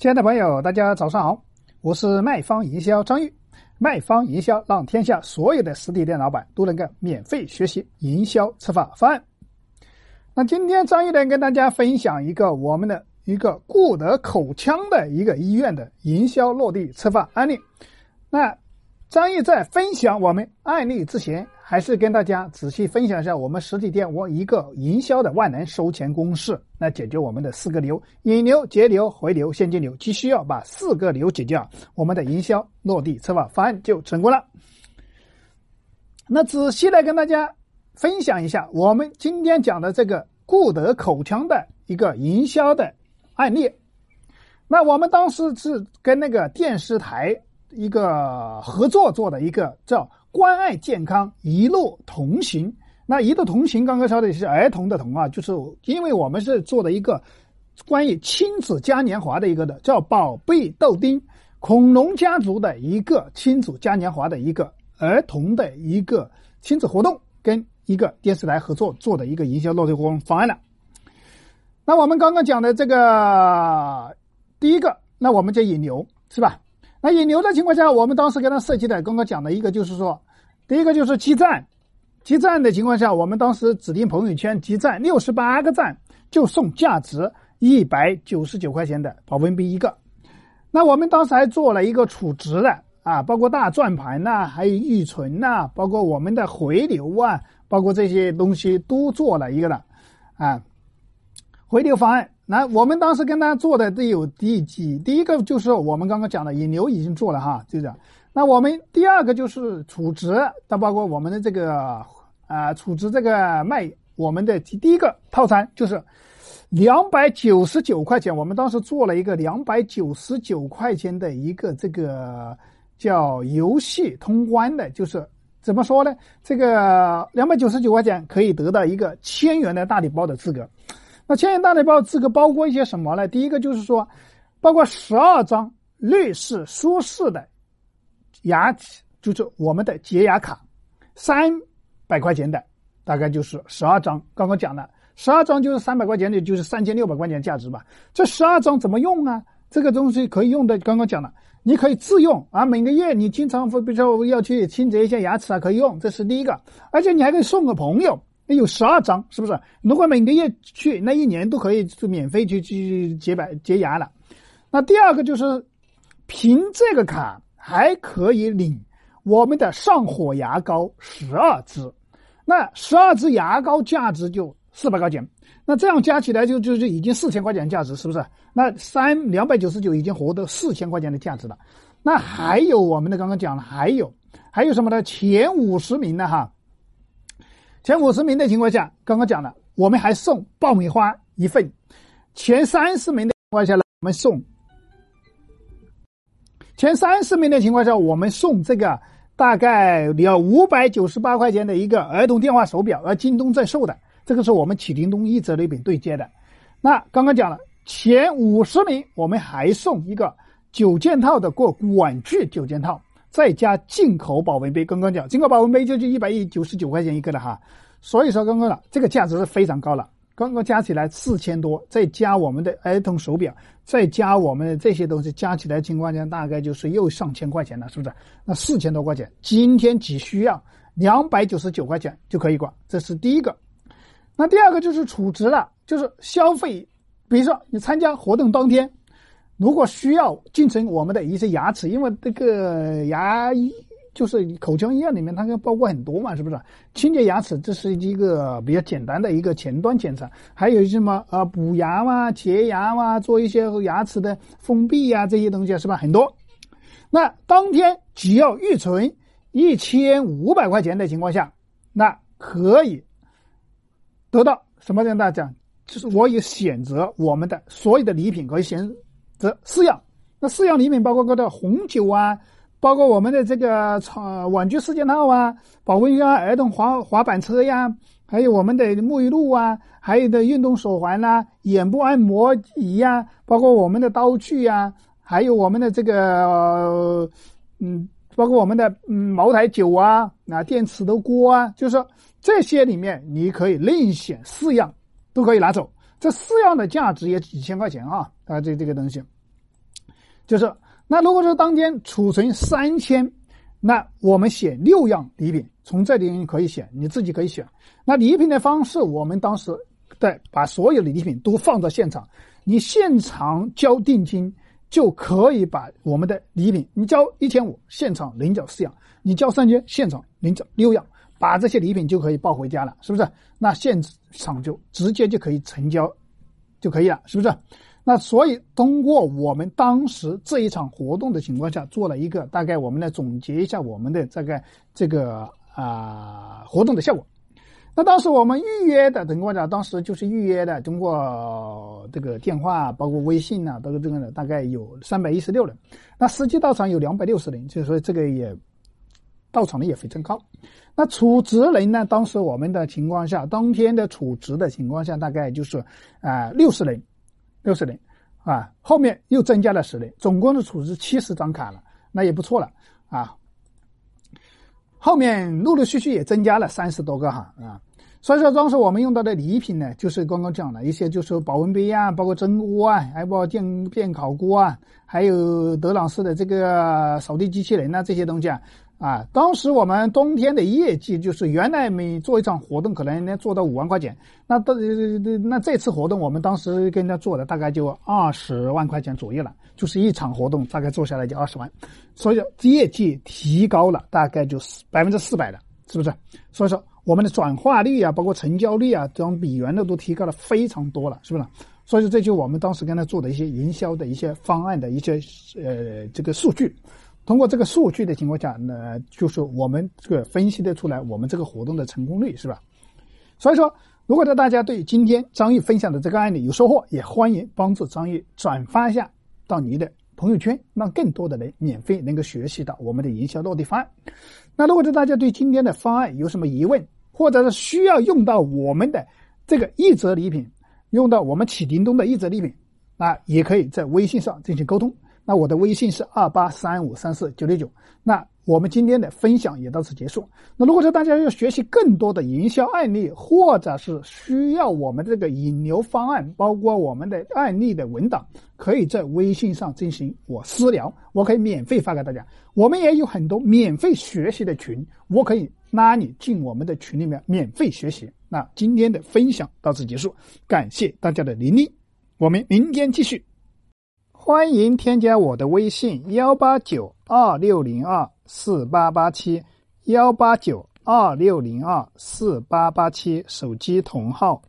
亲爱的朋友，大家早上好，我是卖方营销张玉。卖方营销让天下所有的实体店老板都能够免费学习营销策划方案。那今天张玉呢跟大家分享一个我们的一个顾得口腔的一个医院的营销落地策划案例。那张毅在分享我们案例之前，还是跟大家仔细分享一下我们实体店我一个营销的万能收钱公式，来解决我们的四个流：引流、节流、回流、现金流。只需要把四个流解决，我们的营销落地策划方案就成功了。那仔细来跟大家分享一下我们今天讲的这个固得口腔的一个营销的案例。那我们当时是跟那个电视台。一个合作做的一个叫“关爱健康，一路同行”。那“一路同行”刚刚说的是儿童的“童”啊，就是因为我们是做的一个关于亲子嘉年华的一个的，叫“宝贝豆丁”恐龙家族的一个亲子嘉年华的一个儿童的一个亲子活动，跟一个电视台合作做的一个营销落地活动方案了。那我们刚刚讲的这个第一个，那我们就引流是吧？那引流的情况下，我们当时给他设计的，刚刚讲的一个就是说，第一个就是积赞，积赞的情况下，我们当时指定朋友圈积赞六十八个赞就送价值一百九十九块钱的保温杯一个。那我们当时还做了一个储值的啊，包括大转盘呐，还有预存呐，包括我们的回流啊，包括这些东西都做了一个的啊，回流方案。那我们当时跟他做的都有第几？第一个就是我们刚刚讲的引流已经做了哈，就这样。那我们第二个就是储值，它包括我们的这个啊储值这个卖我们的第一个套餐就是两百九十九块钱。我们当时做了一个两百九十九块钱的一个这个叫游戏通关的，就是怎么说呢？这个两百九十九块钱可以得到一个千元的大礼包的资格。那千元大礼包资格包括一些什么呢？第一个就是说，包括十二张绿式舒适的牙齿，就是我们的洁牙卡，三百块钱的，大概就是十二张。刚刚讲了，十二张就是三百块钱的，就是三千六百块钱价值吧。这十二张怎么用啊？这个东西可以用的，刚刚讲了，你可以自用啊。每个月你经常会，比如说要去清洁一下牙齿啊，可以用，这是第一个。而且你还可以送个朋友。有十二张，是不是？如果每个月去，那一年都可以就免费去去洁白洁牙了。那第二个就是，凭这个卡还可以领我们的上火牙膏十二支，那十二支牙膏价值就四百块钱。那这样加起来就就就已经四千块钱价值，是不是？那三两百九十九已经获得四千块钱的价值了。那还有我们的刚刚讲了，还有还有什么呢？前五十名的哈。前五十名的情况下，刚刚讲了，我们还送爆米花一份。前三十名的情况下呢，我们送。前三十名的情况下，我们送这个大概你要五百九十八块钱的一个儿童电话手表，而京东在售的，这个是我们启灵东一折礼品对接的。那刚刚讲了，前五十名我们还送一个九件套的过管具九件套。再加进口保温杯，刚刚讲进口保温杯就就一百一九十九块钱一个了哈，所以说刚刚讲这个价值是非常高了，刚刚加起来四千多，再加我们的儿童手表，再加我们的这些东西加起来情况下，大概就是又上千块钱了，是不是？那四千多块钱，今天只需要两百九十九块钱就可以管，这是第一个。那第二个就是储值了，就是消费，比如说你参加活动当天。如果需要进行我们的一些牙齿，因为这个牙医就是口腔医院里面，它包括很多嘛，是不是？清洁牙齿这是一个比较简单的一个前端检查，还有什么啊补牙嘛、洁牙嘛，做一些牙齿的封闭呀这些东西是吧？很多。那当天只要预存一千五百块钱的情况下，那可以得到什么？跟大家讲，就是我有选择我们的所有的礼品可以选。这四样，那四样礼品包括个的红酒啊，包括我们的这个床玩具四件套啊，保温呀，儿童滑滑板车呀，还有我们的沐浴露啊，还有的运动手环啦，眼部按摩仪呀，包括我们的刀具呀，还有我们的这个嗯，包括我们的嗯茅台酒啊，那电磁的锅啊，就是说这些里面你可以另选四样，都可以拿走。这四样的价值也几千块钱啊！啊，这这个东西，就是那如果说当天储存三千，那我们选六样礼品，从这里可以选，你自己可以选。那礼品的方式，我们当时在把所有的礼品都放到现场，你现场交定金就可以把我们的礼品，你交一千五，现场领走四样；你交三千，现场领走六样，把这些礼品就可以抱回家了，是不是？那现场就直接就可以成交就可以了，是不是？那所以通过我们当时这一场活动的情况下，做了一个大概，我们来总结一下我们的这个这个啊活动的效果。那当时我们预约的情况下，当时就是预约的，通过这个电话，包括微信呐，都是这个的，大概有三百一十六人。那实际到场有两百六十人，就是说这个也到场的也非常高。那储值人呢？当时我们的情况下，当天的储值的情况下，大概就是啊六十人。六十人，啊，后面又增加了十人，总共的储值七十张卡了，那也不错了啊。后面陆陆续续也增加了三十多个哈啊，所以说当时我们用到的礼品呢，就是刚刚讲的一些，就是保温杯啊，包括蒸锅啊，还包括电电烤锅啊，还有德朗斯的这个扫地机器人啊，这些东西啊。啊，当时我们冬天的业绩就是原来每做一场活动可能能做到五万块钱，那到那这次活动我们当时跟他做的大概就二十万块钱左右了，就是一场活动大概做下来就二十万，所以业绩提高了大概就是百分之四百的，是不是？所以说我们的转化率啊，包括成交率啊，这种比原来都提高了非常多了，是不是？所以说这就我们当时跟他做的一些营销的一些方案的一些呃这个数据。通过这个数据的情况下，那就是我们这个分析得出来我们这个活动的成功率是吧？所以说，如果说大家对今天张毅分享的这个案例有收获，也欢迎帮助张毅转发一下到你的朋友圈，让更多的人免费能够学习到我们的营销落地方案。那如果说大家对今天的方案有什么疑问，或者是需要用到我们的这个一折礼品，用到我们启叮咚的一折礼品，那也可以在微信上进行沟通。那我的微信是二八三五三四九六九。那我们今天的分享也到此结束。那如果说大家要学习更多的营销案例，或者是需要我们这个引流方案，包括我们的案例的文档，可以在微信上进行我私聊，我可以免费发给大家。我们也有很多免费学习的群，我可以拉你进我们的群里面免费学习。那今天的分享到此结束，感谢大家的聆听，我们明天继续。欢迎添加我的微信幺八九二六零二四八八七幺八九二六零二四八八七手机同号。